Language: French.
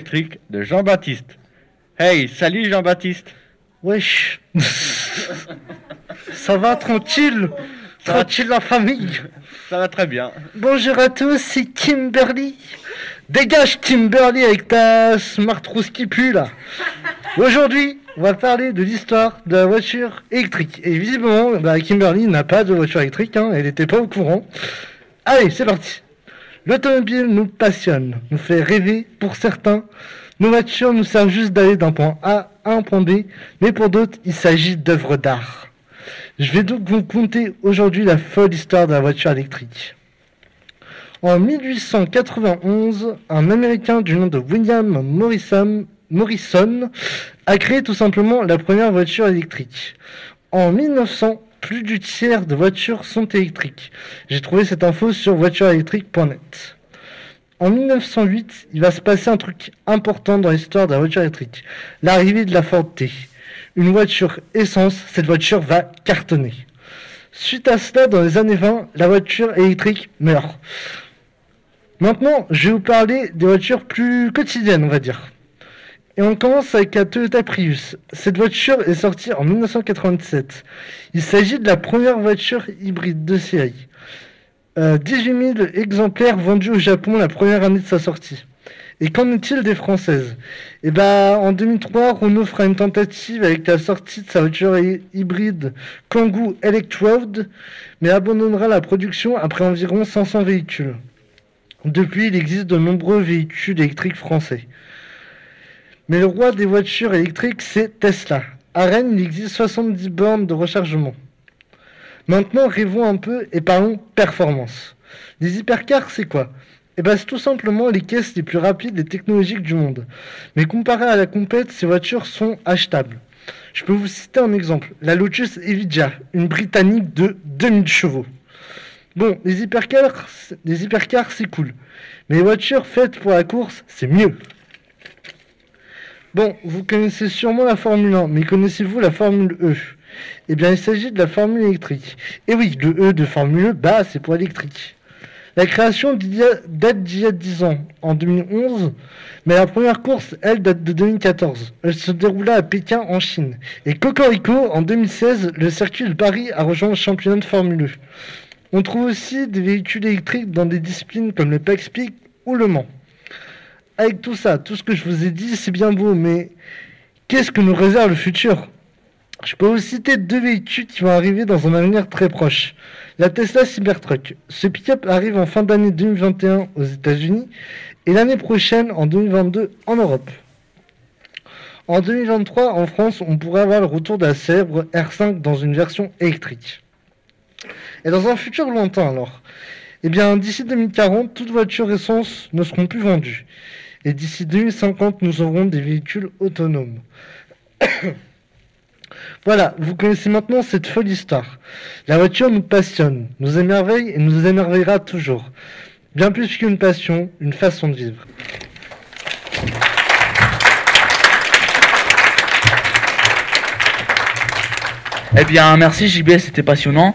électrique de Jean-Baptiste. Hey, salut Jean-Baptiste. Wesh. Ça va tranquille? Tranquille la famille? Ça va très bien. Bonjour à tous, c'est Kimberly. Dégage Kimberly avec ta smart rousse qui pue là. Aujourd'hui, on va parler de l'histoire de la voiture électrique. Et visiblement, bah, Kimberly n'a pas de voiture électrique, hein, elle n'était pas au courant. Allez, c'est parti. L'automobile nous passionne, nous fait rêver pour certains. Nos voitures nous servent juste d'aller d'un point A à un point B, mais pour d'autres, il s'agit d'œuvres d'art. Je vais donc vous conter aujourd'hui la folle histoire de la voiture électrique. En 1891, un Américain du nom de William Morrison, Morrison a créé tout simplement la première voiture électrique. En 1900, plus du tiers de voitures sont électriques. J'ai trouvé cette info sur voitureélectrique.net. En 1908, il va se passer un truc important dans l'histoire de la voiture électrique. L'arrivée de la Ford T. Une voiture essence, cette voiture va cartonner. Suite à cela, dans les années 20, la voiture électrique meurt. Maintenant, je vais vous parler des voitures plus quotidiennes, on va dire. Et on commence avec la Toyota Prius. Cette voiture est sortie en 1987. Il s'agit de la première voiture hybride de série. 18 euh, 000 exemplaires vendus au Japon la première année de sa sortie. Et qu'en est-il des françaises? Eh ben, en 2003, Renault fera une tentative avec la sortie de sa voiture hybride Kangoo Electroad, mais abandonnera la production après environ 500 véhicules. Depuis, il existe de nombreux véhicules électriques français. Mais le roi des voitures électriques, c'est Tesla. À Rennes, il existe 70 bornes de rechargement. Maintenant, rêvons un peu et parlons performance. Les hypercars, c'est quoi? Eh bien, c'est tout simplement les caisses les plus rapides et technologiques du monde. Mais comparé à la compète, ces voitures sont achetables. Je peux vous citer un exemple. La Lotus Evija, une britannique de 2000 chevaux. Bon, les hypercars, les hypercars c'est cool. Mais les voitures faites pour la course, c'est mieux. Bon, vous connaissez sûrement la Formule 1, mais connaissez-vous la Formule E? Eh bien, il s'agit de la formule électrique. Et oui, le E de formule, bah, c'est pour électrique. La création date d'il y a 10 ans, en 2011, mais la première course, elle, date de 2014. Elle se déroula à Pékin, en Chine. Et Cocorico, en 2016, le circuit de Paris a rejoint le championnat de Formule E. On trouve aussi des véhicules électriques dans des disciplines comme le Pax ou le Mans. Avec tout ça, tout ce que je vous ai dit, c'est bien beau, mais qu'est-ce que nous réserve le futur? Je peux vous citer deux véhicules qui vont arriver dans un avenir très proche. La Tesla Cybertruck. Ce pick-up arrive en fin d'année 2021 aux États-Unis et l'année prochaine, en 2022, en Europe. En 2023, en France, on pourrait avoir le retour de la célèbre R5 dans une version électrique. Et dans un futur lointain, alors? Eh bien, d'ici 2040, toutes voitures essence ne seront plus vendues. Et d'ici 2050, nous aurons des véhicules autonomes. Voilà, vous connaissez maintenant cette folle histoire. La voiture nous passionne, nous émerveille et nous émerveillera toujours. Bien plus qu'une passion, une façon de vivre. Eh bien, merci JB, c'était passionnant.